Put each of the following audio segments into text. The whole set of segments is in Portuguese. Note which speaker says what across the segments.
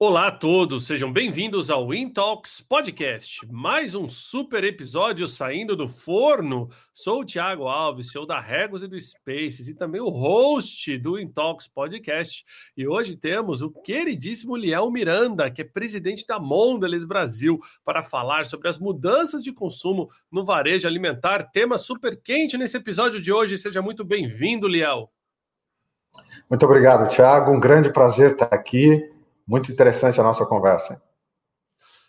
Speaker 1: Olá a todos, sejam bem-vindos ao Intalks Podcast, mais um super episódio saindo do forno. Sou o Thiago Alves, CEO da Regos e do Spaces e também o host do Intalks Podcast. E hoje temos o queridíssimo Liel Miranda, que é presidente da Mondelez Brasil, para falar sobre as mudanças de consumo no varejo alimentar. Tema super quente nesse episódio de hoje. Seja muito bem-vindo, Liel.
Speaker 2: Muito obrigado, Thiago. Um grande prazer estar aqui muito interessante a nossa conversa.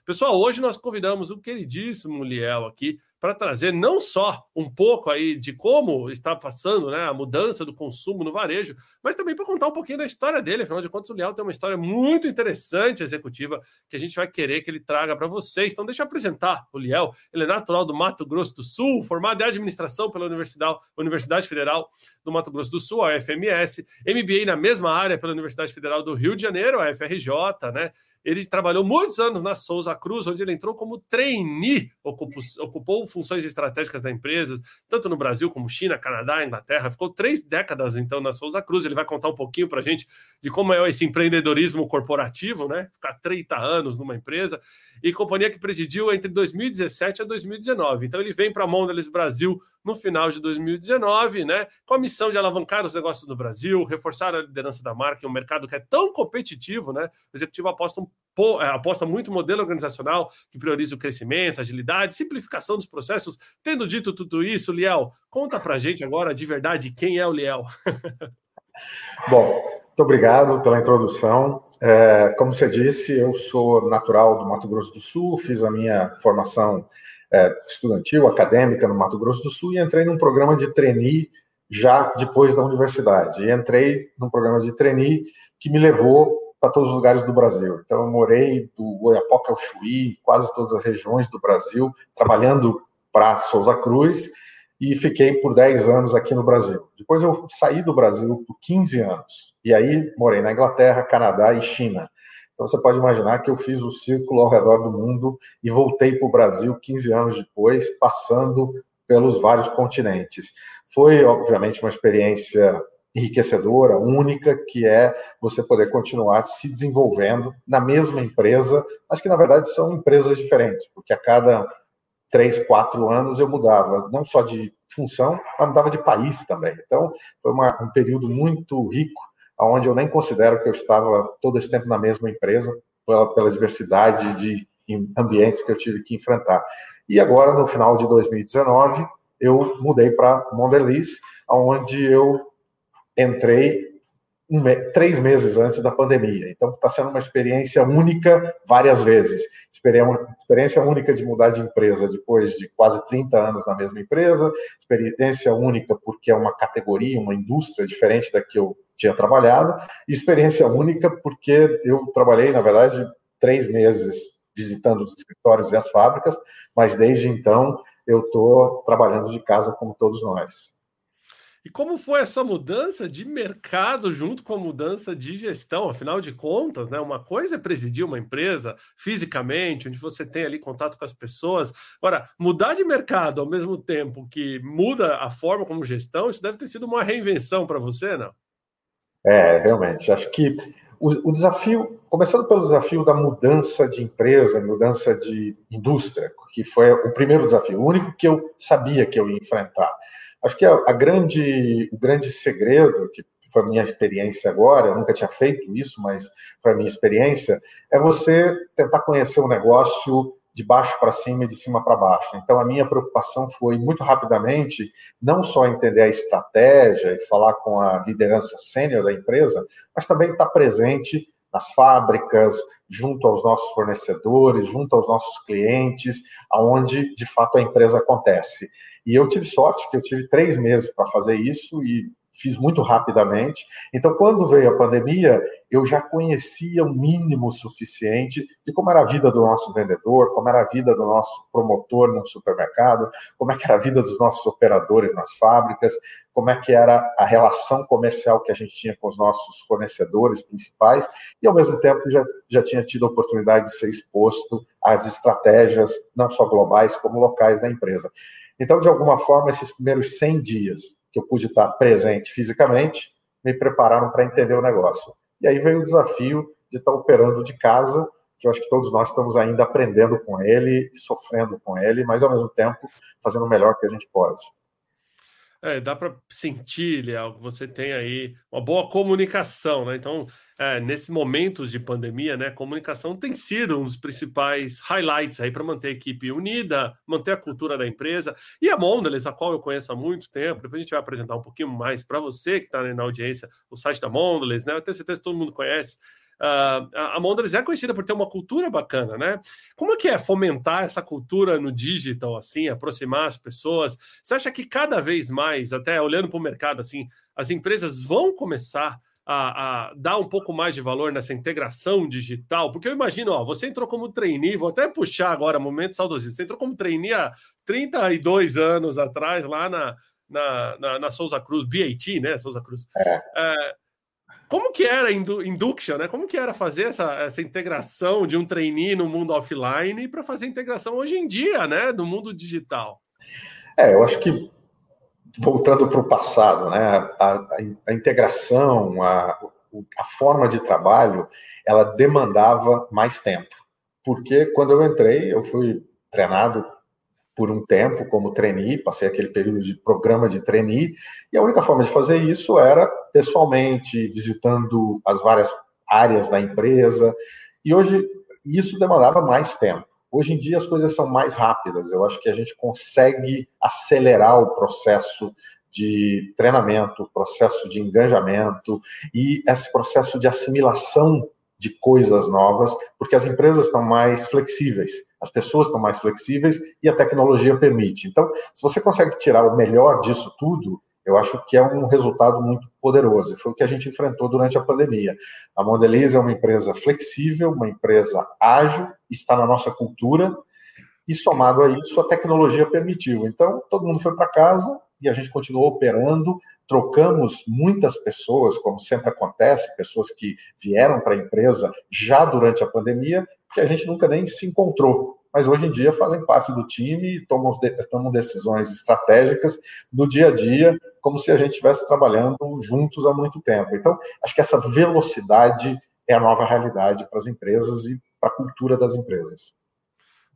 Speaker 1: Pessoal, hoje nós convidamos o queridíssimo Liel aqui para trazer não só um pouco aí de como está passando né, a mudança do consumo no varejo, mas também para contar um pouquinho da história dele. Afinal de contas, o Liel tem uma história muito interessante executiva que a gente vai querer que ele traga para vocês. Então, deixa eu apresentar o Liel. Ele é natural do Mato Grosso do Sul, formado em administração pela Universidade, Universidade Federal do Mato Grosso do Sul, a FMS, MBA na mesma área pela Universidade Federal do Rio de Janeiro, a FRJ, né? Ele trabalhou muitos anos na Souza Cruz, onde ele entrou como trainee, ocupou, ocupou funções estratégicas da empresa, tanto no Brasil como China, Canadá, Inglaterra. Ficou três décadas, então, na Souza Cruz. Ele vai contar um pouquinho para a gente de como é esse empreendedorismo corporativo, né? Ficar 30 anos numa empresa. E companhia que presidiu entre 2017 a 2019. Então, ele vem para a Mondelez Brasil no final de 2019, né? Com a missão de alavancar os negócios no Brasil, reforçar a liderança da marca em um mercado que é tão competitivo, né? O executivo aposta um é, aposta muito modelo organizacional que prioriza o crescimento, agilidade, simplificação dos processos. Tendo dito tudo isso, Liel, conta pra gente agora de verdade quem é o Liel.
Speaker 2: Bom, muito obrigado pela introdução. É, como você disse, eu sou natural do Mato Grosso do Sul, fiz a minha formação é, estudantil, acadêmica no Mato Grosso do Sul e entrei num programa de trainee já depois da universidade. E entrei num programa de trainee que me levou para todos os lugares do Brasil. Então, eu morei do Goiapoca ao Chuí, quase todas as regiões do Brasil, trabalhando para Souza Cruz, e fiquei por 10 anos aqui no Brasil. Depois eu saí do Brasil por 15 anos, e aí morei na Inglaterra, Canadá e China. Então você pode imaginar que eu fiz o círculo ao redor do mundo e voltei para o Brasil 15 anos depois, passando pelos vários continentes. Foi, obviamente, uma experiência enriquecedora, única, que é você poder continuar se desenvolvendo na mesma empresa, mas que na verdade são empresas diferentes, porque a cada três, quatro anos eu mudava, não só de função, mas mudava de país também. Então, foi uma, um período muito rico, onde eu nem considero que eu estava todo esse tempo na mesma empresa, pela, pela diversidade de ambientes que eu tive que enfrentar. E agora, no final de 2019, eu mudei para Mondelez, onde eu entrei um três meses antes da pandemia. Então, está sendo uma experiência única várias vezes. Experiência única de mudar de empresa depois de quase 30 anos na mesma empresa. Experiência única porque é uma categoria, uma indústria diferente da que eu tinha trabalhado. E experiência única porque eu trabalhei, na verdade, três meses visitando os escritórios e as fábricas, mas desde então eu estou trabalhando de casa como todos nós.
Speaker 1: E como foi essa mudança de mercado junto com a mudança de gestão? Afinal de contas, né, uma coisa é presidir uma empresa fisicamente, onde você tem ali contato com as pessoas. Agora, mudar de mercado ao mesmo tempo que muda a forma como gestão, isso deve ter sido uma reinvenção para você, não?
Speaker 2: É, realmente. Acho que o, o, desafio, começando pelo desafio da mudança de empresa, mudança de indústria, que foi o primeiro desafio, o único que eu sabia que eu ia enfrentar. Acho que a, a grande, o grande segredo, que foi a minha experiência agora, eu nunca tinha feito isso, mas foi a minha experiência, é você tentar conhecer o negócio de baixo para cima e de cima para baixo. Então, a minha preocupação foi, muito rapidamente, não só entender a estratégia e falar com a liderança sênior da empresa, mas também estar presente nas fábricas, junto aos nossos fornecedores, junto aos nossos clientes, aonde de fato a empresa acontece. E eu tive sorte que eu tive três meses para fazer isso e fiz muito rapidamente. Então, quando veio a pandemia, eu já conhecia o mínimo suficiente de como era a vida do nosso vendedor, como era a vida do nosso promotor no supermercado, como é que era a vida dos nossos operadores nas fábricas, como é que era a relação comercial que a gente tinha com os nossos fornecedores principais, e ao mesmo tempo já, já tinha tido a oportunidade de ser exposto às estratégias, não só globais, como locais da empresa. Então, de alguma forma, esses primeiros 100 dias que eu pude estar presente fisicamente me prepararam para entender o negócio. E aí veio o desafio de estar operando de casa, que eu acho que todos nós estamos ainda aprendendo com ele, sofrendo com ele, mas ao mesmo tempo fazendo o melhor que a gente pode.
Speaker 1: É, dá para sentir, Léo, que você tem aí uma boa comunicação, né? Então, é, nesses momentos de pandemia, né, comunicação tem sido um dos principais highlights aí para manter a equipe unida, manter a cultura da empresa. E a Mondelez, a qual eu conheço há muito tempo, depois a gente vai apresentar um pouquinho mais para você que está na audiência, o site da Mondelez, né? Eu tenho certeza que todo mundo conhece. Uh, a Mondelez é conhecida por ter uma cultura bacana, né? Como é que é fomentar essa cultura no digital, assim, aproximar as pessoas? Você acha que cada vez mais, até olhando para o mercado, assim, as empresas vão começar a, a, dar um pouco mais de valor nessa integração digital? Porque eu imagino, ó, você entrou como trainee, vou até puxar agora, momento saudosista, você entrou como trainee há 32 anos atrás, lá na, na, na, na Souza Cruz, BAT, né, Souza Cruz. É. É, como que era induction, né? Como que era fazer essa, essa integração de um trainee no mundo offline para fazer integração hoje em dia, né, no mundo digital?
Speaker 2: É, eu acho que voltando para o passado, né, a, a, a integração, a, a forma de trabalho, ela demandava mais tempo. Porque quando eu entrei, eu fui treinado por um tempo como trainee, passei aquele período de programa de trainee, e a única forma de fazer isso era pessoalmente, visitando as várias áreas da empresa, e hoje isso demandava mais tempo. Hoje em dia as coisas são mais rápidas, eu acho que a gente consegue acelerar o processo de treinamento, processo de engajamento e esse processo de assimilação de coisas novas, porque as empresas estão mais flexíveis, as pessoas estão mais flexíveis e a tecnologia permite. Então, se você consegue tirar o melhor disso tudo, eu acho que é um resultado muito poderoso. Foi o que a gente enfrentou durante a pandemia. A Mondelez é uma empresa flexível, uma empresa ágil, está na nossa cultura, e somado a isso, a tecnologia permitiu. Então, todo mundo foi para casa e a gente continuou operando, trocamos muitas pessoas, como sempre acontece, pessoas que vieram para a empresa já durante a pandemia, que a gente nunca nem se encontrou. Mas hoje em dia fazem parte do time e tomam, tomam decisões estratégicas do dia a dia, como se a gente estivesse trabalhando juntos há muito tempo. Então, acho que essa velocidade é a nova realidade para as empresas e para a cultura das empresas.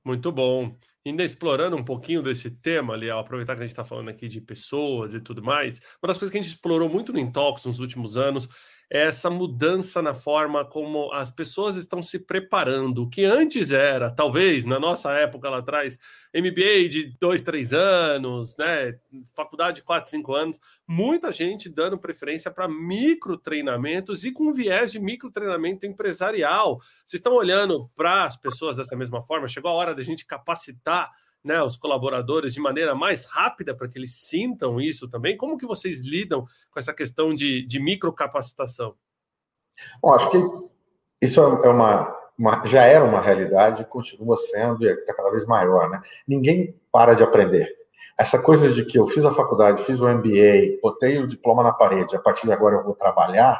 Speaker 1: Muito bom. Ainda explorando um pouquinho desse tema, ali, aproveitar que a gente está falando aqui de pessoas e tudo mais, uma das coisas que a gente explorou muito no Intox nos últimos anos essa mudança na forma como as pessoas estão se preparando. O que antes era, talvez, na nossa época lá atrás, MBA de dois, três anos, né? Faculdade de quatro, cinco anos, muita gente dando preferência para micro treinamentos e com viés de micro treinamento empresarial. Vocês estão olhando para as pessoas dessa mesma forma? Chegou a hora da gente capacitar né, os colaboradores de maneira mais rápida para que eles sintam isso também? Como que vocês lidam com essa questão de, de microcapacitação?
Speaker 2: Bom, acho que isso é uma, uma, já era uma realidade, continua sendo e está cada vez maior, né? Ninguém para de aprender. Essa coisa de que eu fiz a faculdade, fiz o MBA, botei o diploma na parede, a partir de agora eu vou trabalhar,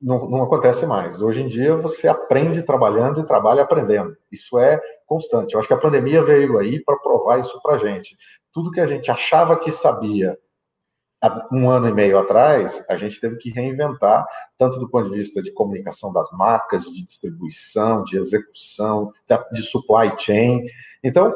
Speaker 2: não, não acontece mais. Hoje em dia você aprende trabalhando e trabalha aprendendo. Isso é constante. Eu acho que a pandemia veio aí para provar isso para a gente. Tudo que a gente achava que sabia um ano e meio atrás, a gente teve que reinventar, tanto do ponto de vista de comunicação das marcas, de distribuição, de execução, de supply chain. Então,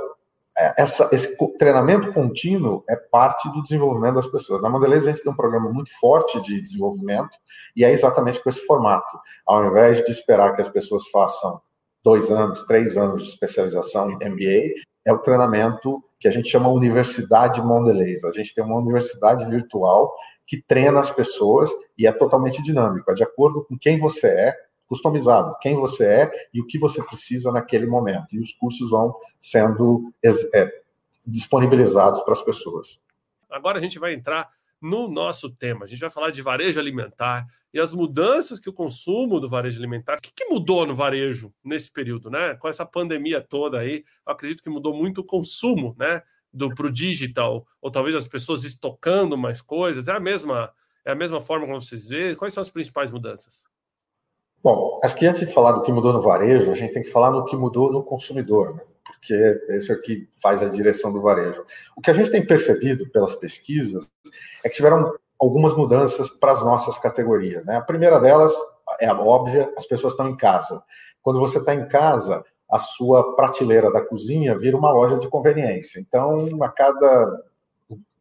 Speaker 2: é, essa, esse treinamento contínuo é parte do desenvolvimento das pessoas. Na Mondelez, a gente tem um programa muito forte de desenvolvimento e é exatamente com esse formato. Ao invés de esperar que as pessoas façam dois anos, três anos de especialização em MBA, é o treinamento que a gente chama Universidade Mondelez. A gente tem uma universidade virtual que treina as pessoas e é totalmente dinâmico, é de acordo com quem você é, customizado, quem você é e o que você precisa naquele momento. E os cursos vão sendo é, disponibilizados para as pessoas.
Speaker 1: Agora a gente vai entrar no nosso tema. A gente vai falar de varejo alimentar e as mudanças que o consumo do varejo alimentar. O que, que mudou no varejo nesse período, né? Com essa pandemia toda aí, eu acredito que mudou muito o consumo, né? Do para o digital, ou talvez as pessoas estocando mais coisas. É a mesma, é a mesma forma como vocês veem. Quais são as principais mudanças?
Speaker 2: Bom, acho que antes de falar do que mudou no varejo, a gente tem que falar no que mudou no consumidor, né? Porque esse é o que faz a direção do varejo. O que a gente tem percebido pelas pesquisas é que tiveram algumas mudanças para as nossas categorias. Né? A primeira delas, é óbvia, as pessoas estão em casa. Quando você está em casa, a sua prateleira da cozinha vira uma loja de conveniência. Então, a cada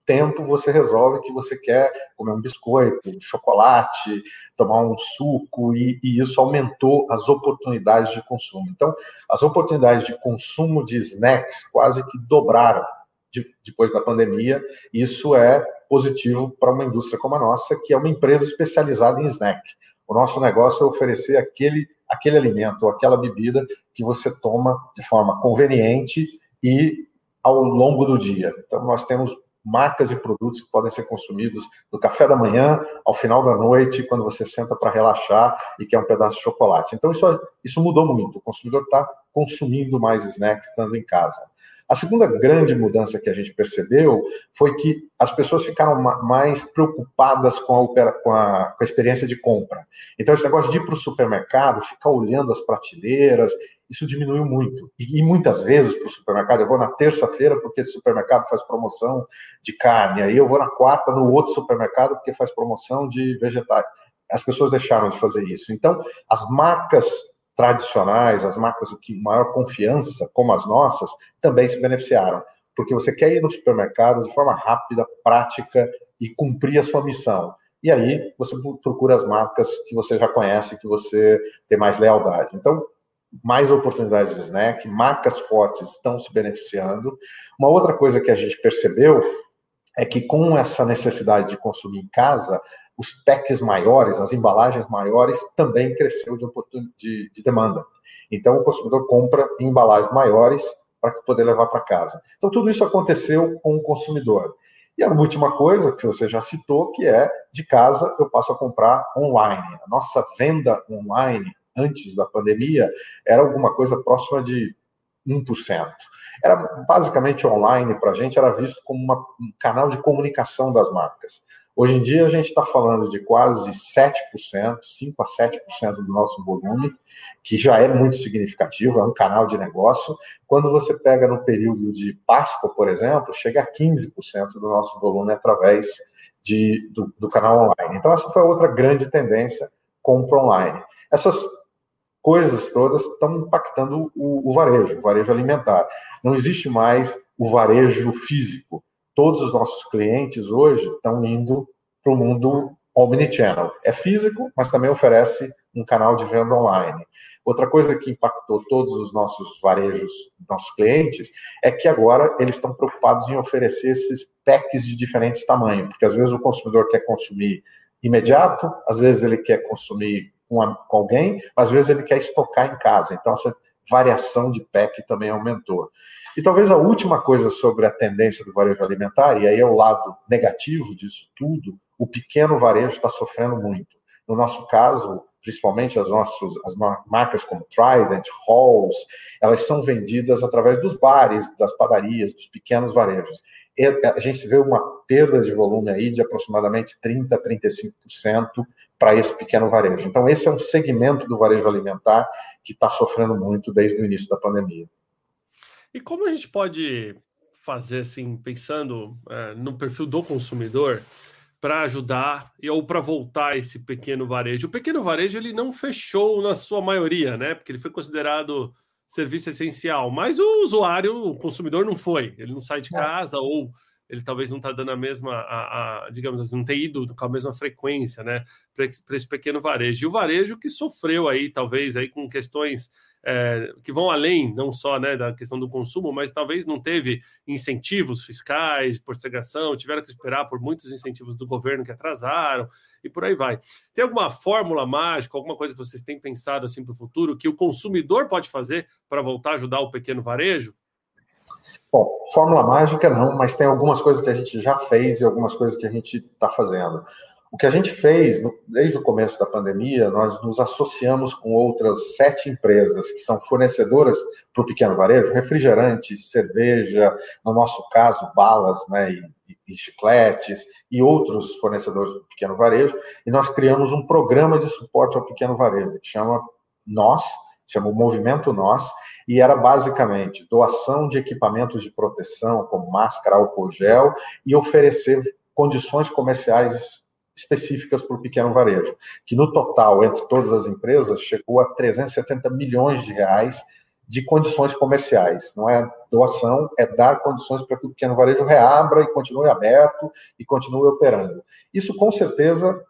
Speaker 2: tempo você resolve que você quer comer um biscoito, um chocolate, tomar um suco, e, e, isso aumentou as oportunidades de consumo. Então, as oportunidades de consumo de snacks quase que dobraram de, depois da pandemia. Isso é positivo para uma indústria como a nossa, que é uma empresa especializada em snack. O nosso negócio é oferecer aquele, aquele alimento ou aquela bebida que você toma de forma conveniente e ao longo do dia. Então, nós temos marcas e produtos que podem ser consumidos do café da manhã ao final da noite, quando você senta para relaxar e quer um pedaço de chocolate. Então, isso, isso mudou muito. O consumidor está consumindo mais snack estando em casa. A segunda grande mudança que a gente percebeu foi que as pessoas ficaram mais preocupadas com a, com a, com a experiência de compra. Então, esse negócio de ir para o supermercado, ficar olhando as prateleiras, isso diminuiu muito. E, e muitas vezes para o supermercado, eu vou na terça-feira porque esse supermercado faz promoção de carne, aí eu vou na quarta no outro supermercado porque faz promoção de vegetais. As pessoas deixaram de fazer isso. Então, as marcas tradicionais, as marcas que maior confiança, como as nossas, também se beneficiaram. Porque você quer ir no supermercado de forma rápida, prática e cumprir a sua missão. E aí você procura as marcas que você já conhece, que você tem mais lealdade. Então, mais oportunidades de snack, marcas fortes estão se beneficiando. Uma outra coisa que a gente percebeu é que com essa necessidade de consumir em casa, os packs maiores, as embalagens maiores, também cresceu de, de, de demanda. Então, o consumidor compra em embalagens maiores para poder levar para casa. Então, tudo isso aconteceu com o consumidor. E a última coisa que você já citou, que é de casa eu passo a comprar online. A nossa venda online antes da pandemia era alguma coisa próxima de 1%. Era basicamente online para a gente, era visto como uma, um canal de comunicação das marcas. Hoje em dia, a gente está falando de quase 7%, 5% a 7% do nosso volume, que já é muito significativo, é um canal de negócio. Quando você pega no período de Páscoa, por exemplo, chega a 15% do nosso volume através de, do, do canal online. Então, essa foi outra grande tendência, compra online. Essas coisas todas estão impactando o, o varejo, o varejo alimentar. Não existe mais o varejo físico todos os nossos clientes hoje estão indo para o mundo omnichannel. É físico, mas também oferece um canal de venda online. Outra coisa que impactou todos os nossos varejos, nossos clientes, é que agora eles estão preocupados em oferecer esses packs de diferentes tamanhos, porque às vezes o consumidor quer consumir imediato, às vezes ele quer consumir com, com alguém, às vezes ele quer estocar em casa. Então essa variação de pack também aumentou. E talvez a última coisa sobre a tendência do varejo alimentar, e aí é o lado negativo disso tudo, o pequeno varejo está sofrendo muito. No nosso caso, principalmente as nossas as marcas como Trident, Halls, elas são vendidas através dos bares, das padarias, dos pequenos varejos. A gente vê uma perda de volume aí de aproximadamente 30% a 35% para esse pequeno varejo. Então, esse é um segmento do varejo alimentar que está sofrendo muito desde o início da pandemia.
Speaker 1: E como a gente pode fazer assim, pensando é, no perfil do consumidor, para ajudar ou para voltar esse pequeno varejo? O pequeno varejo ele não fechou na sua maioria, né? Porque ele foi considerado serviço essencial, mas o usuário, o consumidor não foi, ele não sai de casa ou ele talvez não está dando a mesma, a, a, digamos assim, não tem ido com a mesma frequência, né, para esse pequeno varejo. E o varejo que sofreu aí, talvez, aí com questões é, que vão além, não só né, da questão do consumo, mas talvez não teve incentivos fiscais, postergação, tiveram que esperar por muitos incentivos do governo que atrasaram e por aí vai. Tem alguma fórmula mágica, alguma coisa que vocês têm pensado assim para o futuro que o consumidor pode fazer para voltar a ajudar o pequeno varejo?
Speaker 2: Bom, fórmula mágica não, mas tem algumas coisas que a gente já fez e algumas coisas que a gente está fazendo. O que a gente fez desde o começo da pandemia, nós nos associamos com outras sete empresas que são fornecedoras para o pequeno varejo, refrigerantes, cerveja, no nosso caso, balas né, e, e chicletes, e outros fornecedores do pequeno varejo, e nós criamos um programa de suporte ao pequeno varejo, que chama Nós, chama o Movimento Nós, e era basicamente doação de equipamentos de proteção, como máscara, álcool gel, e oferecer condições comerciais específicas para o pequeno varejo, que no total, entre todas as empresas, chegou a 370 milhões de reais de condições comerciais. Não é doação, é dar condições para que o pequeno varejo reabra e continue aberto e continue operando. Isso, com certeza,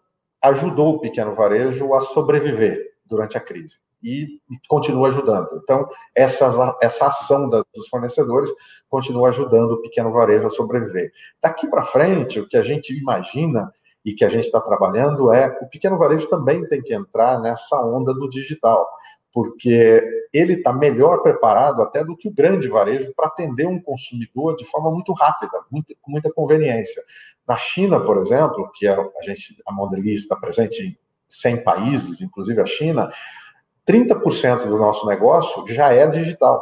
Speaker 2: ajudou o pequeno varejo a sobreviver durante a crise e, continua ajudando. Então, essa, essa ação dos fornecedores continua ajudando o pequeno varejo a sobreviver. Daqui para frente, o que a gente imagina e que a gente está trabalhando é o pequeno varejo também tem que entrar nessa onda do digital, porque ele está melhor preparado até do que o grande varejo para atender um consumidor de forma muito rápida, muito, com muita conveniência. Na China, por exemplo, que é a gente a Mondelez está presente em 100 países, inclusive a China, 30% do nosso negócio já é digital.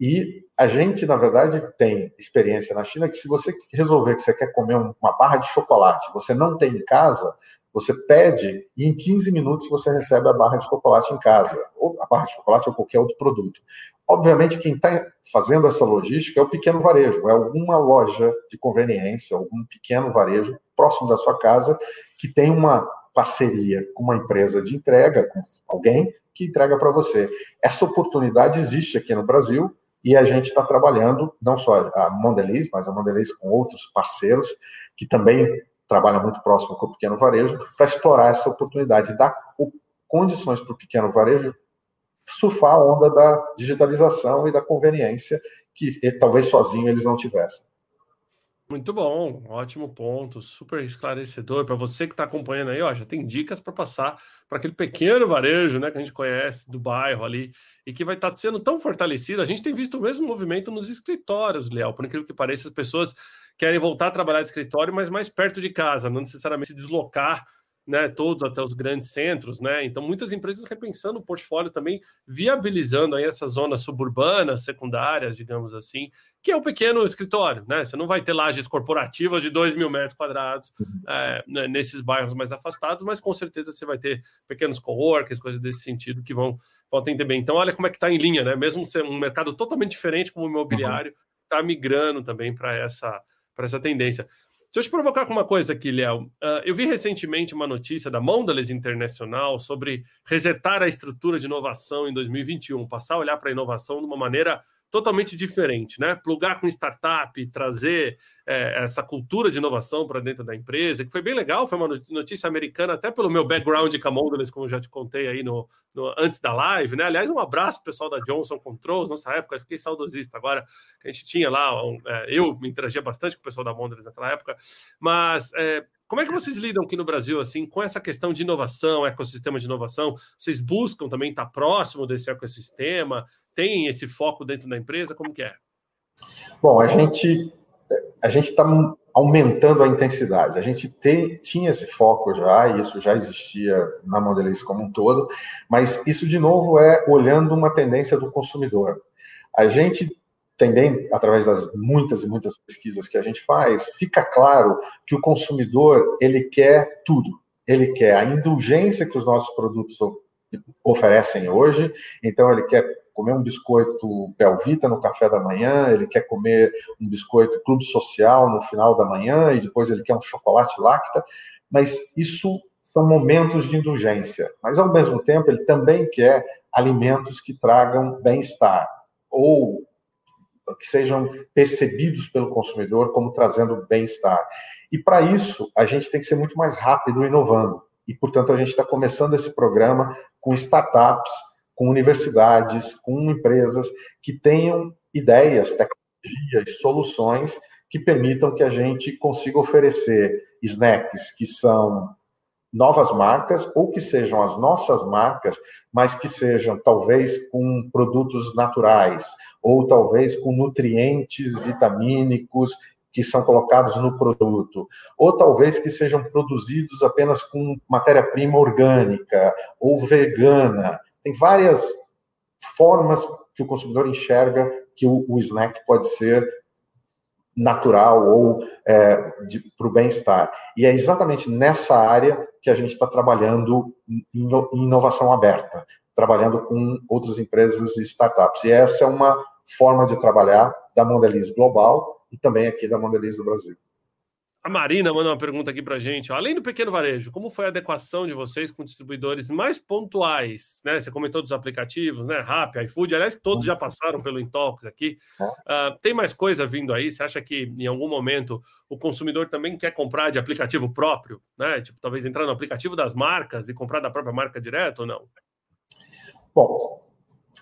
Speaker 2: E a gente, na verdade, tem experiência na China que se você resolver que você quer comer uma barra de chocolate, você não tem em casa, você pede e em 15 minutos você recebe a barra de chocolate em casa, ou a barra de chocolate ou qualquer outro produto. Obviamente, quem está fazendo essa logística é o pequeno varejo, é alguma loja de conveniência, algum pequeno varejo próximo da sua casa que tem uma parceria com uma empresa de entrega, com alguém que entrega para você. Essa oportunidade existe aqui no Brasil e a gente está trabalhando, não só a Mondelez, mas a Mondelez com outros parceiros que também trabalham muito próximo com o pequeno varejo, para explorar essa oportunidade, dar condições para o pequeno varejo surfar a onda da digitalização e da conveniência que talvez sozinho eles não tivessem.
Speaker 1: Muito bom, ótimo ponto, super esclarecedor. Para você que está acompanhando aí, ó, já tem dicas para passar para aquele pequeno varejo né, que a gente conhece do bairro ali e que vai estar tá sendo tão fortalecido. A gente tem visto o mesmo movimento nos escritórios, Leal. Por incrível que pareça, as pessoas querem voltar a trabalhar de escritório, mas mais perto de casa, não necessariamente se deslocar né, todos até os grandes centros, né? Então, muitas empresas repensando o portfólio também, viabilizando aí essas zonas suburbanas, secundárias, digamos assim, que é o pequeno escritório, né? Você não vai ter lajes corporativas de 2 mil metros quadrados uhum. é, né, nesses bairros mais afastados, mas com certeza você vai ter pequenos coworkers, coisas desse sentido, que vão, vão atender bem. Então, olha como é que está em linha, né? Mesmo ser um mercado totalmente diferente como o imobiliário, está uhum. migrando também para essa, essa tendência. Deixa eu te provocar com uma coisa aqui, Léo. Uh, eu vi recentemente uma notícia da Mondelez Internacional sobre resetar a estrutura de inovação em 2021, passar a olhar para a inovação de uma maneira totalmente diferente, né? Plugar com startup, trazer é, essa cultura de inovação para dentro da empresa, que foi bem legal, foi uma notícia americana, até pelo meu background com a Mondelez, como já te contei aí no, no, antes da live, né? Aliás, um abraço pro pessoal da Johnson Controls, nossa época, fiquei saudosista agora, que a gente tinha lá, um, é, eu me interagia bastante com o pessoal da Mondelez naquela época, mas é, como é que vocês lidam aqui no Brasil assim com essa questão de inovação, ecossistema de inovação? Vocês buscam também estar próximo desse ecossistema? Tem esse foco dentro da empresa? Como que é?
Speaker 2: Bom, a gente a gente está aumentando a intensidade. A gente tem, tinha esse foco já, e isso já existia na Mondelez como um todo, mas isso, de novo, é olhando uma tendência do consumidor. A gente também, através das muitas e muitas pesquisas que a gente faz, fica claro que o consumidor ele quer tudo. Ele quer a indulgência que os nossos produtos oferecem hoje, então ele quer comer um biscoito Belvita no café da manhã, ele quer comer um biscoito Clube Social no final da manhã e depois ele quer um chocolate Lacta, mas isso são momentos de indulgência. Mas ao mesmo tempo ele também quer alimentos que tragam bem-estar ou que sejam percebidos pelo consumidor como trazendo bem-estar. E para isso, a gente tem que ser muito mais rápido inovando. E, portanto, a gente está começando esse programa com startups, com universidades, com empresas que tenham ideias, tecnologias, soluções que permitam que a gente consiga oferecer snacks que são novas marcas ou que sejam as nossas marcas, mas que sejam talvez com produtos naturais ou talvez com nutrientes vitamínicos que são colocados no produto, ou talvez que sejam produzidos apenas com matéria-prima orgânica ou vegana. Tem várias formas que o consumidor enxerga que o, o snack pode ser natural ou é, para o bem-estar. E é exatamente nessa área que a gente está trabalhando em, inovação aberta, trabalhando com outras empresas e startups. E essa é uma forma de trabalhar da Mondelez Global e também aqui da Mondelez do Brasil.
Speaker 1: A Marina mandou uma pergunta aqui para gente. Ó. Além do pequeno varejo, como foi a adequação de vocês com distribuidores mais pontuais? Né? Você comentou dos aplicativos, né? Rappi, iFood, aliás, todos já passaram pelo Intox aqui. Uh, tem mais coisa vindo aí? Você acha que em algum momento o consumidor também quer comprar de aplicativo próprio? Né? Tipo, talvez entrar no aplicativo das marcas e comprar da própria marca direto ou não?
Speaker 2: Bom,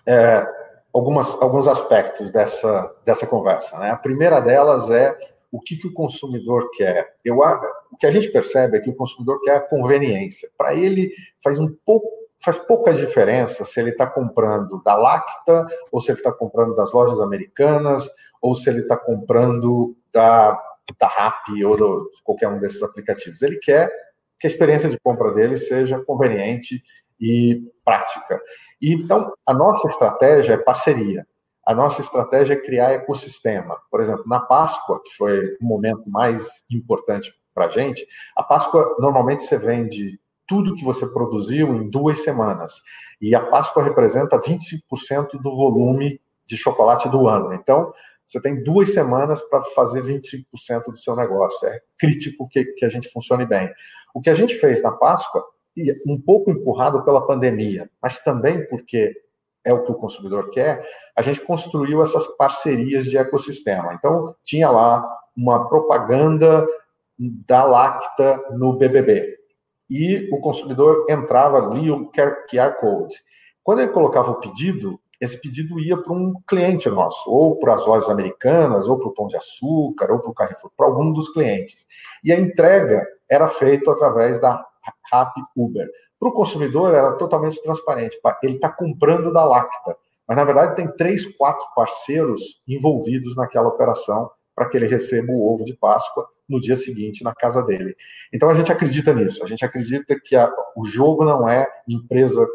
Speaker 2: é, algumas, alguns aspectos dessa, dessa conversa. Né? A primeira delas é o que, que o consumidor quer. Eu, o que a gente percebe é que o consumidor quer conveniência. Para ele, faz um pouco faz pouca diferença se ele está comprando da Lacta, ou se ele está comprando das lojas americanas, ou se ele está comprando da, da Rappi ou do, de qualquer um desses aplicativos. Ele quer que a experiência de compra dele seja conveniente e prática. E, então, a nossa estratégia é parceria. A nossa estratégia é criar ecossistema. Por exemplo, na Páscoa, que foi o momento mais importante para a gente, a Páscoa normalmente você vende tudo que você produziu em duas semanas. E a Páscoa representa 25% do volume de chocolate do ano. Então, você tem duas semanas para fazer 25% do seu negócio. É crítico que, que a gente funcione bem. O que a gente fez na Páscoa, um pouco empurrado pela pandemia, mas também porque é o que o consumidor quer, a gente construiu essas parcerias de ecossistema. Então, tinha lá uma propaganda da Lacta no BBB. E o consumidor entrava ali o QR Code. Quando ele colocava o pedido, esse pedido ia para um cliente nosso, ou para as lojas americanas, ou para o Pão de Açúcar, ou para o Carrefour, para algum dos clientes. E a entrega era feita através da Rappi Uber. Para o consumidor era totalmente transparente. Ele está comprando da Lacta, mas na verdade tem três, quatro parceiros envolvidos naquela operação para que ele receba o ovo de Páscoa no dia seguinte na casa dele. Então a gente acredita nisso. A gente acredita que a, o jogo não é empresa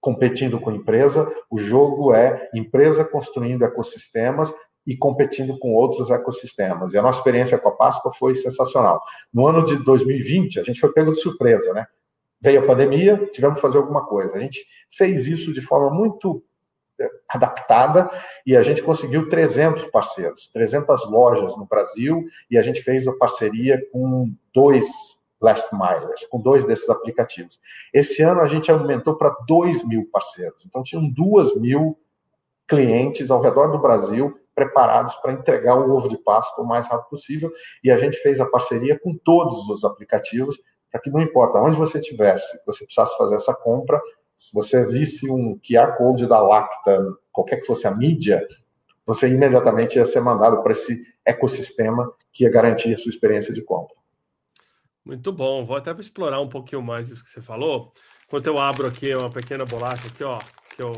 Speaker 2: competindo com empresa, o jogo é empresa construindo ecossistemas e competindo com outros ecossistemas. E a nossa experiência com a Páscoa foi sensacional. No ano de 2020, a gente foi pego de surpresa, né? Veio a pandemia, tivemos que fazer alguma coisa. A gente fez isso de forma muito é, adaptada e a gente conseguiu 300 parceiros, 300 lojas no Brasil e a gente fez a parceria com dois last milers, com dois desses aplicativos. Esse ano a gente aumentou para 2 mil parceiros, então tinham 2 mil clientes ao redor do Brasil preparados para entregar o ovo de Páscoa o mais rápido possível e a gente fez a parceria com todos os aplicativos para que não importa onde você estivesse, você precisasse fazer essa compra, se você visse um QR Code da Lacta, qualquer que fosse a mídia, você imediatamente ia ser mandado para esse ecossistema que ia garantir a sua experiência de compra.
Speaker 1: Muito bom. Vou até explorar um pouquinho mais isso que você falou. Enquanto eu abro aqui uma pequena bolacha aqui, ó, que eu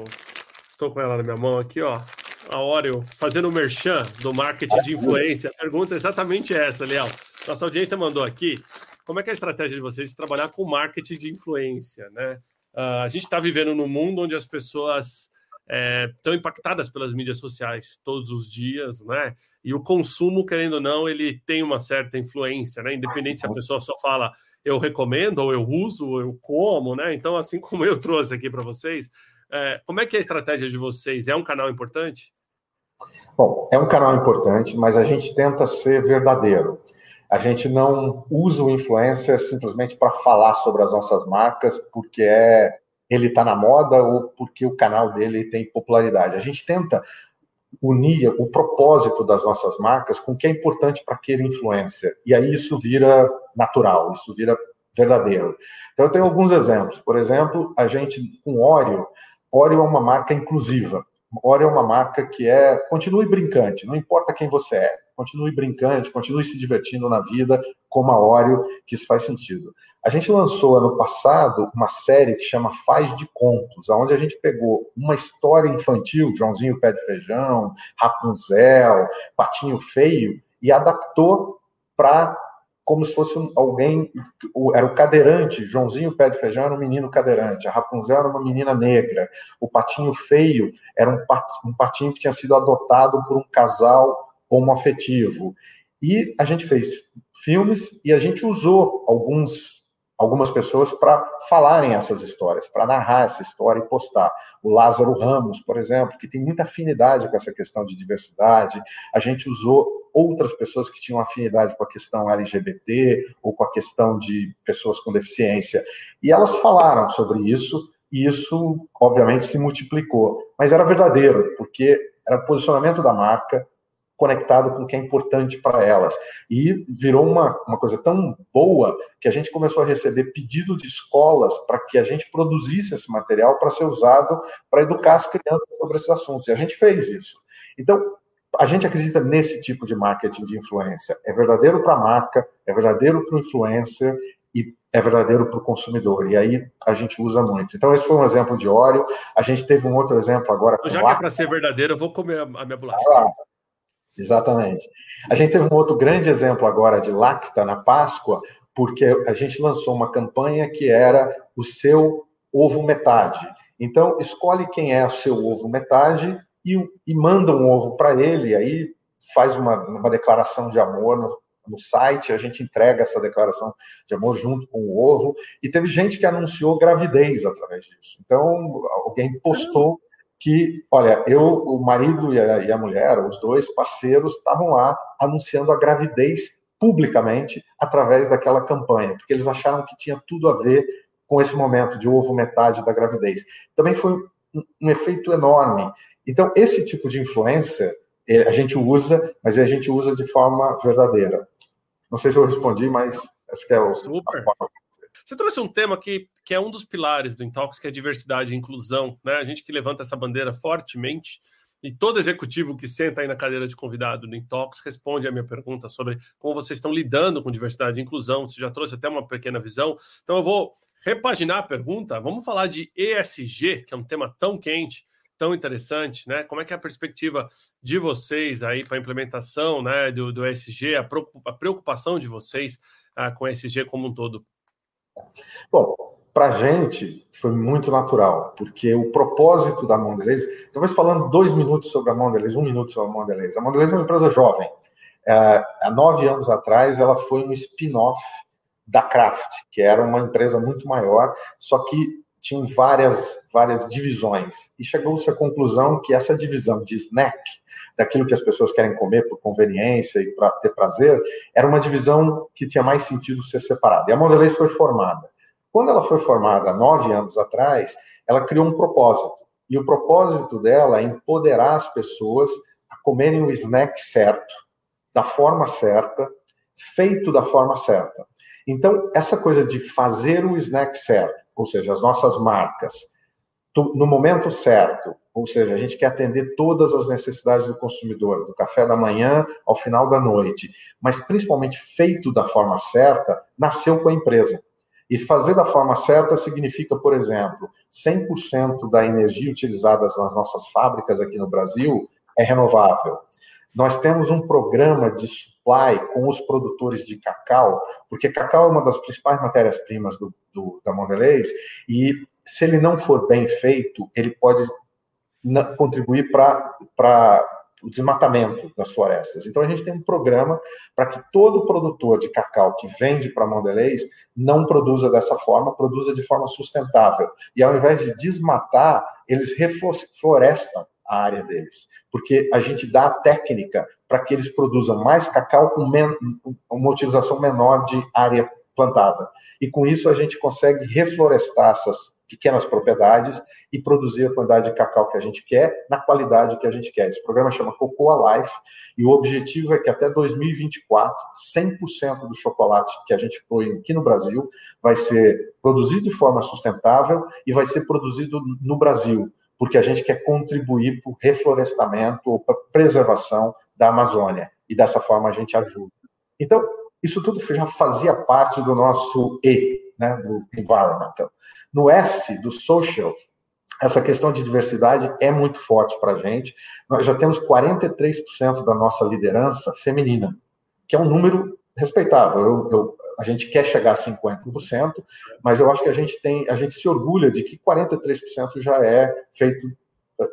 Speaker 1: estou com ela na minha mão aqui, ó. A Oreo fazendo o merchan do marketing de influência. A pergunta é exatamente essa, Leal. Nossa audiência mandou aqui como é que é a estratégia de vocês de trabalhar com marketing de influência, né? Uh, a gente está vivendo num mundo onde as pessoas estão é, impactadas pelas mídias sociais todos os dias, né? E o consumo, querendo ou não, ele tem uma certa influência, né? Independente se a pessoa só fala eu recomendo, ou eu uso, ou eu como, né? Então, assim como eu trouxe aqui para vocês, é, como é que é a estratégia de vocês? É um canal importante?
Speaker 2: Bom, é um canal importante, mas a gente tenta ser verdadeiro. A gente não usa o influencer simplesmente para falar sobre as nossas marcas porque é ele está na moda ou porque o canal dele tem popularidade. A gente tenta unir o propósito das nossas marcas com o que é importante para aquele influencer. E aí isso vira natural, isso vira verdadeiro. Então eu tenho alguns exemplos. Por exemplo, a gente com Oreo, Oreo é uma marca inclusiva. Oreo é uma marca que é continue brincante, não importa quem você é continue brincante, continue se divertindo na vida, como a Oreo, que isso faz sentido. A gente lançou ano passado uma série que chama Faz de Contos, onde a gente pegou uma história infantil, Joãozinho Pé de Feijão, Rapunzel, Patinho Feio, e adaptou para como se fosse alguém, era o cadeirante, Joãozinho Pé de Feijão era um menino cadeirante, a Rapunzel era uma menina negra, o Patinho Feio era um patinho que tinha sido adotado por um casal homoafetivo. E a gente fez filmes e a gente usou alguns algumas pessoas para falarem essas histórias, para narrar essa história e postar. O Lázaro Ramos, por exemplo, que tem muita afinidade com essa questão de diversidade. A gente usou outras pessoas que tinham afinidade com a questão LGBT ou com a questão de pessoas com deficiência. E elas falaram sobre isso, e isso, obviamente, se multiplicou. Mas era verdadeiro, porque era posicionamento da marca, conectado com o que é importante para elas. E virou uma, uma coisa tão boa que a gente começou a receber pedido de escolas para que a gente produzisse esse material para ser usado para educar as crianças sobre esses assuntos. E a gente fez isso. Então, a gente acredita nesse tipo de marketing de influência. É verdadeiro para a marca, é verdadeiro para o influencer e é verdadeiro para o consumidor. E aí a gente usa muito. Então, esse foi um exemplo de óleo. A gente teve um outro exemplo agora.
Speaker 1: Já que é para ser verdadeiro, eu vou comer a minha bolacha.
Speaker 2: Ah, Exatamente. A gente teve um outro grande exemplo agora de Lacta na Páscoa, porque a gente lançou uma campanha que era o seu ovo metade. Então, escolhe quem é o seu ovo metade e, e manda um ovo para ele, aí faz uma, uma declaração de amor no, no site, a gente entrega essa declaração de amor junto com o ovo, e teve gente que anunciou gravidez através disso. Então, alguém postou que, olha, eu, o marido e a, e a mulher, os dois parceiros, estavam lá anunciando a gravidez publicamente através daquela campanha, porque eles acharam que tinha tudo a ver com esse momento de ovo metade da gravidez. Também foi um, um efeito enorme. Então, esse tipo de influência a gente usa, mas a gente usa de forma verdadeira. Não sei se eu respondi, mas acho que é o.
Speaker 1: Super. Você trouxe um tema que, que é um dos pilares do Intox, que é diversidade e inclusão. Né? A gente que levanta essa bandeira fortemente. E todo executivo que senta aí na cadeira de convidado do Intox responde a minha pergunta sobre como vocês estão lidando com diversidade e inclusão. Você já trouxe até uma pequena visão. Então eu vou repaginar a pergunta. Vamos falar de ESG, que é um tema tão quente, tão interessante, né? Como é que é a perspectiva de vocês aí para a implementação né, do, do ESG, a preocupação de vocês ah, com o ESG como um todo?
Speaker 2: Bom, para a gente foi muito natural, porque o propósito da Mondelez, talvez falando dois minutos sobre a Mondelez, um minuto sobre a Mondelez. A Mondelez é uma empresa jovem. É, há nove anos atrás, ela foi um spin-off da Kraft, que era uma empresa muito maior, só que tinham várias, várias divisões. E chegou-se à conclusão que essa divisão de snack, daquilo que as pessoas querem comer por conveniência e para ter prazer, era uma divisão que tinha mais sentido ser separada. E a Mondelez foi formada. Quando ela foi formada, nove anos atrás, ela criou um propósito. E o propósito dela é empoderar as pessoas a comerem o snack certo, da forma certa, feito da forma certa. Então, essa coisa de fazer o snack certo, ou seja, as nossas marcas, no momento certo, ou seja, a gente quer atender todas as necessidades do consumidor, do café da manhã ao final da noite, mas principalmente feito da forma certa, nasceu com a empresa. E fazer da forma certa significa, por exemplo, 100% da energia utilizada nas nossas fábricas aqui no Brasil é renovável. Nós temos um programa de supply com os produtores de cacau, porque cacau é uma das principais matérias-primas do, do, da Mondelez, e se ele não for bem feito, ele pode contribuir para o desmatamento das florestas. Então a gente tem um programa para que todo produtor de cacau que vende para Mondelez não produza dessa forma, produza de forma sustentável. E ao invés de desmatar, eles reflorestam a área deles, porque a gente dá a técnica para que eles produzam mais cacau com uma utilização menor de área plantada. E com isso a gente consegue reflorestar essas pequenas propriedades e produzir a quantidade de cacau que a gente quer, na qualidade que a gente quer. Esse programa chama Cocoa Life e o objetivo é que até 2024, 100% do chocolate que a gente põe aqui no Brasil vai ser produzido de forma sustentável e vai ser produzido no Brasil, porque a gente quer contribuir para o reflorestamento ou para a preservação da Amazônia. E dessa forma a gente ajuda. Então, isso tudo já fazia parte do nosso E, né, do environmental. No S, do social, essa questão de diversidade é muito forte para a gente. Nós já temos 43% da nossa liderança feminina, que é um número respeitável. Eu, eu, a gente quer chegar a 50%, mas eu acho que a gente tem, a gente se orgulha de que 43% já é feito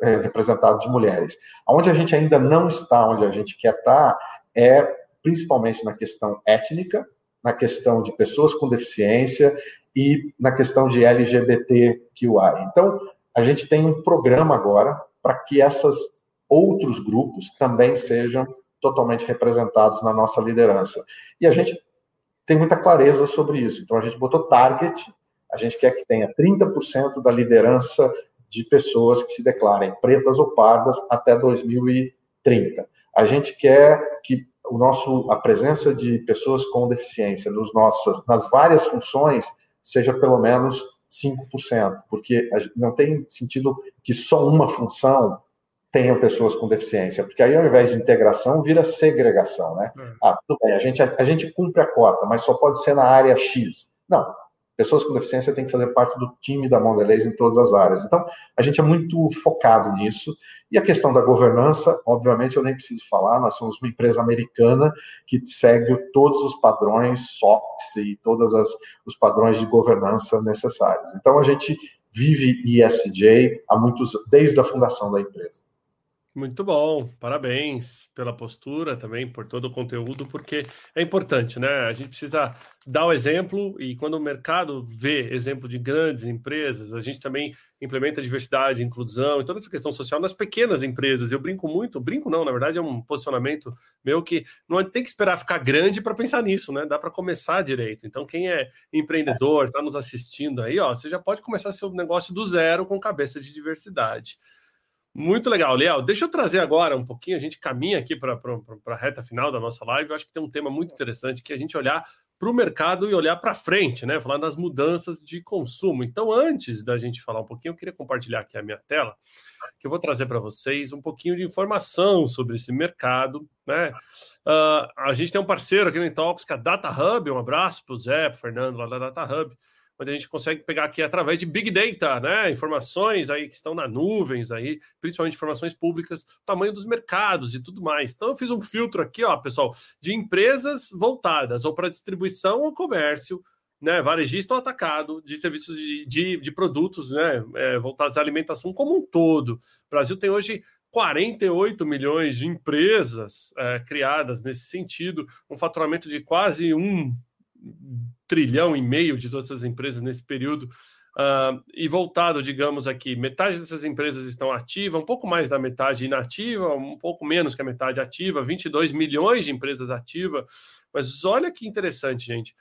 Speaker 2: é, representado de mulheres. Onde a gente ainda não está, onde a gente quer estar, é principalmente na questão étnica, na questão de pessoas com deficiência e na questão de LGBTQI. Então, a gente tem um programa agora para que esses outros grupos também sejam totalmente representados na nossa liderança. E a gente tem muita clareza sobre isso. Então, a gente botou target, a gente quer que tenha 30% da liderança de pessoas que se declarem pretas ou pardas até 2030. A gente quer que o nosso, a presença de pessoas com deficiência nos nossas, nas várias funções seja pelo menos 5%, porque não tem sentido que só uma função tenha pessoas com deficiência, porque aí ao invés de integração vira segregação, né? Hum. Ah, tudo bem, a gente, a, a gente cumpre a cota, mas só pode ser na área X. Não, pessoas com deficiência têm que fazer parte do time da Mondelez em todas as áreas. Então, a gente é muito focado nisso. E a questão da governança, obviamente, eu nem preciso falar, nós somos uma empresa americana que segue todos os padrões SOX e todos os padrões de governança necessários. Então, a gente vive ESG há muitos, desde a fundação da empresa.
Speaker 1: Muito bom, parabéns pela postura também, por todo o conteúdo, porque é importante, né? A gente precisa dar o exemplo e quando o mercado vê exemplo de grandes empresas, a gente também implementa diversidade, inclusão e toda essa questão social nas pequenas empresas. Eu brinco muito, brinco não, na verdade é um posicionamento meu que não tem que esperar ficar grande para pensar nisso, né? Dá para começar direito. Então, quem é empreendedor, está nos assistindo aí, ó, você já pode começar seu negócio do zero com cabeça de diversidade. Muito legal, Léo. Deixa eu trazer agora um pouquinho, a gente caminha aqui para a reta final da nossa live. Eu acho que tem um tema muito interessante que é a gente olhar para o mercado e olhar para frente, né? Falar das mudanças de consumo. Então, antes da gente falar um pouquinho, eu queria compartilhar aqui a minha tela, que eu vou trazer para vocês um pouquinho de informação sobre esse mercado, né? Uh, a gente tem um parceiro aqui no Intox, que é a Data Hub. Um abraço para o Zé, para o Fernando lá da Data Hub onde a gente consegue pegar aqui através de Big Data, né? Informações aí que estão na nuvens aí, principalmente informações públicas, tamanho dos mercados e tudo mais. Então eu fiz um filtro aqui, ó, pessoal, de empresas voltadas ou para distribuição ou comércio, né? Varejista ou atacado, de serviços de, de, de produtos, né? É, voltados à alimentação como um todo. O Brasil tem hoje 48 milhões de empresas é, criadas nesse sentido, um faturamento de quase um trilhão e meio de todas essas empresas nesse período. Uh, e voltado, digamos aqui, metade dessas empresas estão ativas, um pouco mais da metade inativa, um pouco menos que a metade ativa, 22 milhões de empresas ativas. Mas olha que interessante, gente.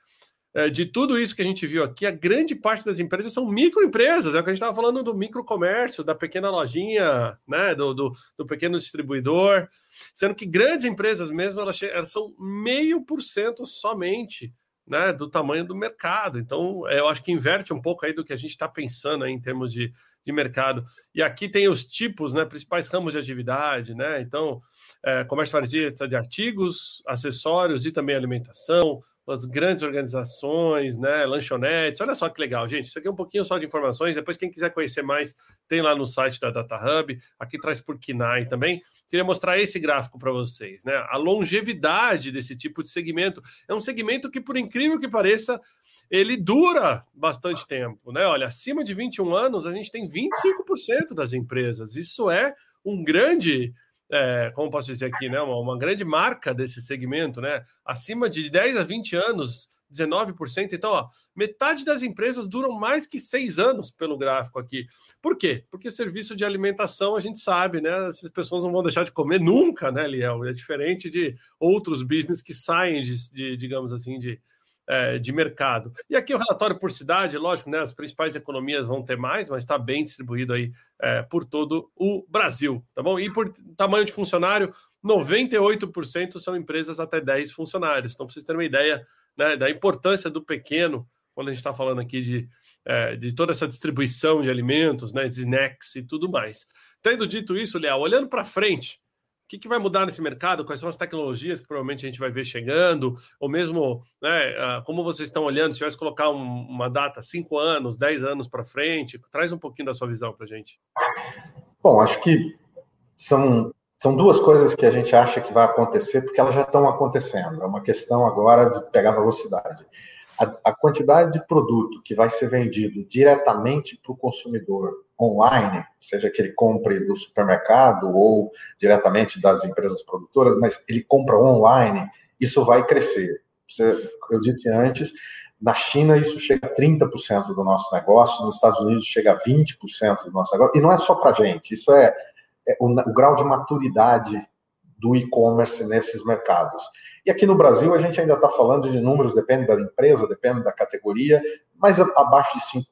Speaker 1: É, de tudo isso que a gente viu aqui, a grande parte das empresas são microempresas, é o que a gente estava falando do microcomércio, da pequena lojinha, né, do, do, do, pequeno distribuidor, sendo que grandes empresas mesmo, elas, elas são meio por cento somente né, do tamanho do mercado. Então, é, eu acho que inverte um pouco aí do que a gente está pensando aí em termos de, de mercado. E aqui tem os tipos, né, principais ramos de atividade, né? Então, é, comércio de artigos, acessórios e também alimentação, as grandes organizações, né, lanchonetes. Olha só que legal, gente. Isso aqui é um pouquinho só de informações. Depois, quem quiser conhecer mais, tem lá no site da Data Hub. Aqui traz por KINAI também. Queria mostrar esse gráfico para vocês, né? A longevidade desse tipo de segmento. É um segmento que, por incrível que pareça, ele dura bastante tempo, né? Olha, acima de 21 anos, a gente tem 25% das empresas. Isso é um grande é, como posso dizer aqui, né, uma, uma, grande marca desse segmento, né? Acima de 10 a 20 anos, 19%. Então, ó, metade das empresas duram mais que seis anos pelo gráfico aqui. Por quê? Porque o serviço de alimentação a gente sabe, né? As pessoas não vão deixar de comer nunca, né, Liel? É diferente de outros business que saem de, de digamos assim, de é, de mercado. E aqui o relatório por cidade, lógico, né, as principais economias vão ter mais, mas está bem distribuído aí é, por todo o Brasil, tá bom? E por tamanho de funcionário, 98% são empresas até 10 funcionários. Então, para vocês terem uma ideia né, da importância do pequeno, quando a gente está falando aqui de, é, de toda essa distribuição de alimentos, né, de snacks e tudo mais. Tendo dito isso, Léo, olhando para frente, que, que, vai mudar nesse mercado? Quais são as tecnologias que provavelmente a gente vai ver chegando? Ou mesmo, né, ah, como vocês estão olhando, se tivesse colocar um, uma data, cinco anos, dez anos para frente, traz um pouquinho da sua visão para a gente.
Speaker 2: Bom, acho que são, são duas coisas que a gente acha que vai acontecer, porque elas já estão acontecendo. É uma questão agora de pegar velocidade a, a quantidade de produto que vai ser vendido diretamente para o consumidor online, seja que ele compre do supermercado ou diretamente das empresas produtoras, mas ele compra online, isso vai crescer. eu disse antes, na China isso chega a 30% do nosso negócio, nos Estados Unidos chega a 20% do nosso negócio, e não é só para gente, isso é, é o, o grau de maturidade do e-commerce nesses mercados. E aqui no Brasil a gente ainda está falando de números, depende da empresa, depende da categoria, mas abaixo de 5%.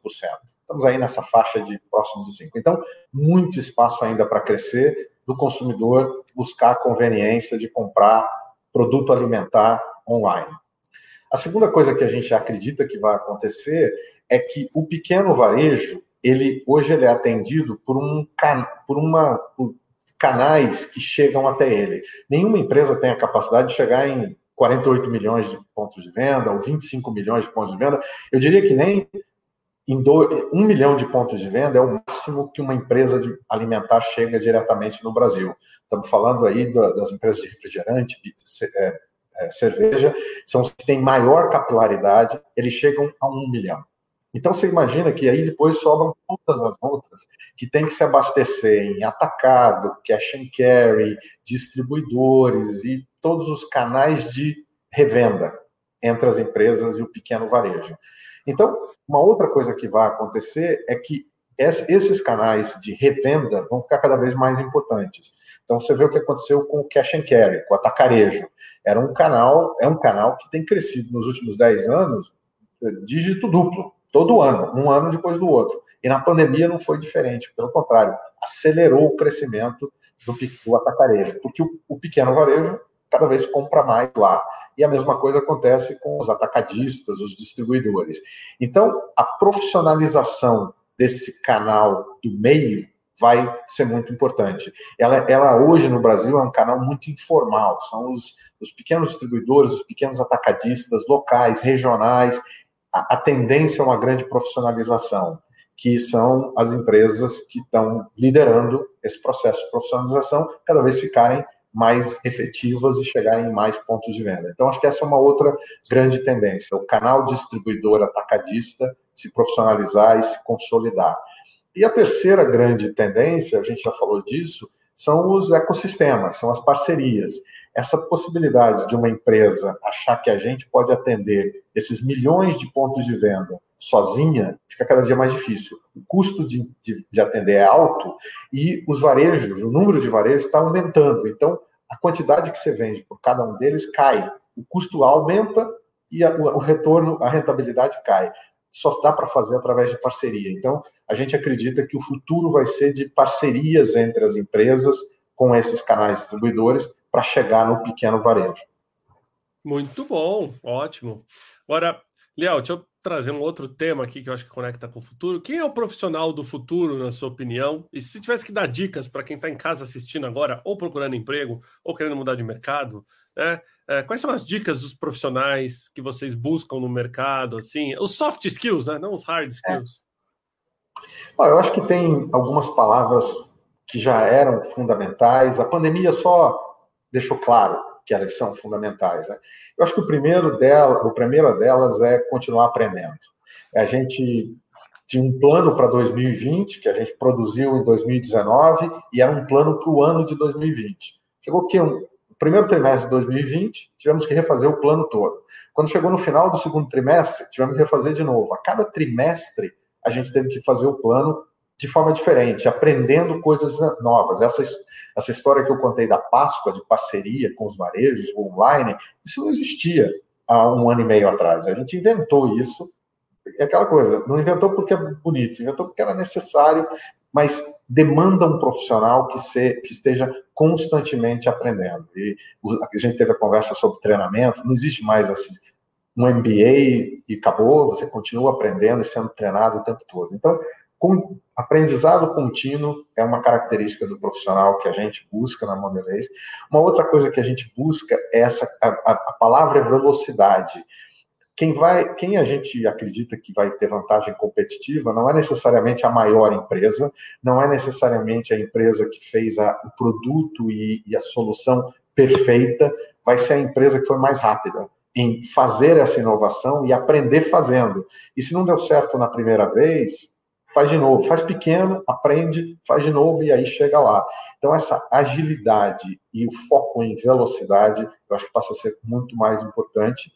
Speaker 2: Estamos aí nessa faixa de próximo de 5%. Então, muito espaço ainda para crescer do consumidor buscar a conveniência de comprar produto alimentar online. A segunda coisa que a gente acredita que vai acontecer é que o pequeno varejo, ele hoje ele é atendido por um por uma por canais que chegam até ele. Nenhuma empresa tem a capacidade de chegar em 48 milhões de pontos de venda ou 25 milhões de pontos de venda. Eu diria que nem em do, um milhão de pontos de venda é o máximo que uma empresa alimentar chega diretamente no Brasil. Estamos falando aí das empresas de refrigerante, é, é, cerveja, são os que têm maior capilaridade, eles chegam a um milhão. Então você imagina que aí depois sobram todas as outras que tem que se abastecer em atacado, cash and carry, distribuidores e todos os canais de revenda entre as empresas e o pequeno varejo. Então, uma outra coisa que vai acontecer é que esses canais de revenda vão ficar cada vez mais importantes. Então você vê o que aconteceu com o cash and carry, com o atacarejo. Era um canal, é um canal que tem crescido nos últimos 10 anos dígito duplo todo ano, um ano depois do outro. E na pandemia não foi diferente, pelo contrário, acelerou o crescimento do, do atacarejo, porque o, o pequeno varejo cada vez compra mais lá. E a mesma coisa acontece com os atacadistas, os distribuidores. Então, a profissionalização desse canal do meio vai ser muito importante. Ela, ela hoje no Brasil é um canal muito informal, são os, os pequenos distribuidores, os pequenos atacadistas locais, regionais, a, tendência é uma grande profissionalização, que são as empresas que estão liderando esse processo de profissionalização, cada vez ficarem mais efetivas e chegarem em mais pontos de venda. Então, acho que essa é uma outra grande tendência: o canal distribuidor atacadista se profissionalizar e se consolidar. E a terceira grande tendência, a gente já falou disso, são os ecossistemas, são as parcerias essa possibilidade de uma empresa achar que a gente pode atender esses milhões de pontos de venda sozinha fica cada dia mais difícil. O custo de, de, de atender é alto e os varejos, o número de varejos está aumentando. Então, a quantidade que você vende por cada um deles cai. O custo aumenta e a, o retorno, a rentabilidade cai. Só dá para fazer através de parceria. Então, a gente acredita que o futuro vai ser de parcerias entre as empresas com esses canais distribuidores para chegar no pequeno varejo.
Speaker 1: Muito bom, ótimo. Agora, Léo, deixa eu trazer um outro tema aqui que eu acho que conecta com o futuro. Quem é o profissional do futuro, na sua opinião? E se tivesse que dar dicas para quem está em casa assistindo agora, ou procurando emprego, ou querendo mudar de mercado, né? É, quais são as dicas dos profissionais que vocês buscam no mercado? Assim, os soft skills, né? Não os hard skills.
Speaker 2: É. eu acho que tem algumas palavras que já eram fundamentais. A pandemia só deixou claro que elas são fundamentais. Né? Eu acho que o primeiro dela, o primeiro delas é continuar aprendendo. A gente tinha um plano para 2020 que a gente produziu em 2019 e era um plano para o ano de 2020. Chegou que um, primeiro trimestre de 2020 tivemos que refazer o plano todo. Quando chegou no final do segundo trimestre tivemos que refazer de novo. A cada trimestre a gente teve que fazer o plano de forma diferente, aprendendo coisas novas. Essa, essa história que eu contei da Páscoa, de parceria com os varejos online, isso não existia há um ano e meio atrás. A gente inventou isso. É aquela coisa, não inventou porque é bonito, inventou porque era necessário, mas demanda um profissional que, se, que esteja constantemente aprendendo. E a gente teve a conversa sobre treinamento, não existe mais assim, um MBA e acabou, você continua aprendendo e sendo treinado o tempo todo. Então, aprendizado contínuo é uma característica do profissional que a gente busca na Mondelez. Uma outra coisa que a gente busca é essa a, a palavra é velocidade. Quem vai, quem a gente acredita que vai ter vantagem competitiva não é necessariamente a maior empresa, não é necessariamente a empresa que fez a, o produto e, e a solução perfeita, vai ser a empresa que foi mais rápida em fazer essa inovação e aprender fazendo. E se não deu certo na primeira vez, faz de novo, faz pequeno, aprende, faz de novo e aí chega lá. Então, essa agilidade e o foco em velocidade, eu acho que passa a ser muito mais importante.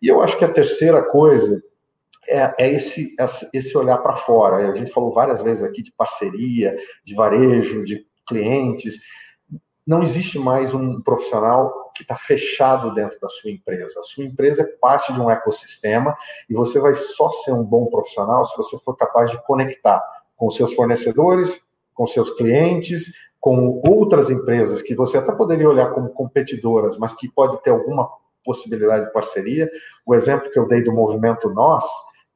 Speaker 2: E eu acho que a terceira coisa é, é esse, esse olhar para fora. A gente falou várias vezes aqui de parceria, de varejo, de clientes. Não existe mais um profissional que está fechado dentro da sua empresa. A sua empresa é parte de um ecossistema e você vai só ser um bom profissional se você for capaz de conectar com seus fornecedores, com seus clientes, com outras empresas que você até poderia olhar como competidoras, mas que pode ter alguma possibilidade de parceria. O exemplo que eu dei do movimento Nós,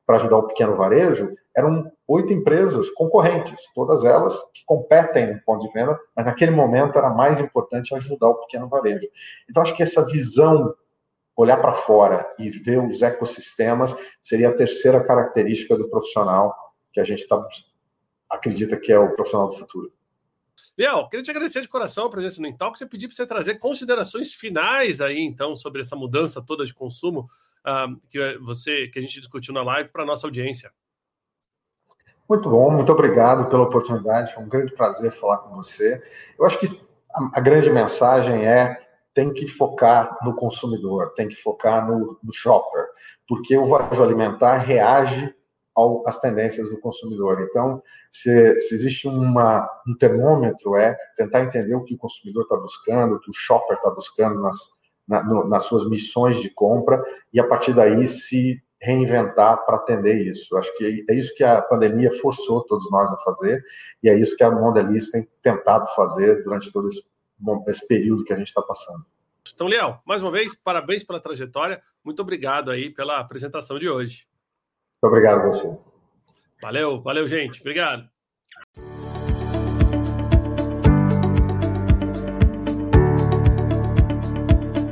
Speaker 2: para ajudar o pequeno varejo, eram oito empresas concorrentes, todas elas que competem no ponto de venda, mas naquele momento era mais importante ajudar o pequeno varejo. Então, acho que essa visão, olhar para fora e ver os ecossistemas, seria a terceira característica do profissional que a gente tá, acredita que é o profissional do futuro.
Speaker 1: Liel, queria te agradecer de coração a presença no Intalk. Você pedir para você trazer considerações finais aí, então, sobre essa mudança toda de consumo uh, que você que a gente discutiu na live para nossa audiência.
Speaker 2: Muito bom, muito obrigado pela oportunidade. Foi um grande prazer falar com você. Eu acho que a, grande mensagem é tem que focar no consumidor, tem que focar no, no shopper, porque o varejo alimentar reage ao, às tendências do consumidor. Então, se, se existe uma, um termômetro, é tentar entender o que o consumidor está buscando, o que o shopper está buscando nas, na, no, nas suas missões de compra, e a partir daí se reinventar para atender isso. Acho que é isso que a pandemia forçou todos nós a fazer e é isso que a Mondelez tem tentado fazer durante todo esse, esse período que a gente está passando.
Speaker 1: Então, Léo, mais uma vez, parabéns pela trajetória. Muito obrigado aí pela apresentação de hoje.
Speaker 2: Muito obrigado a você.
Speaker 1: Valeu, valeu, gente. Obrigado.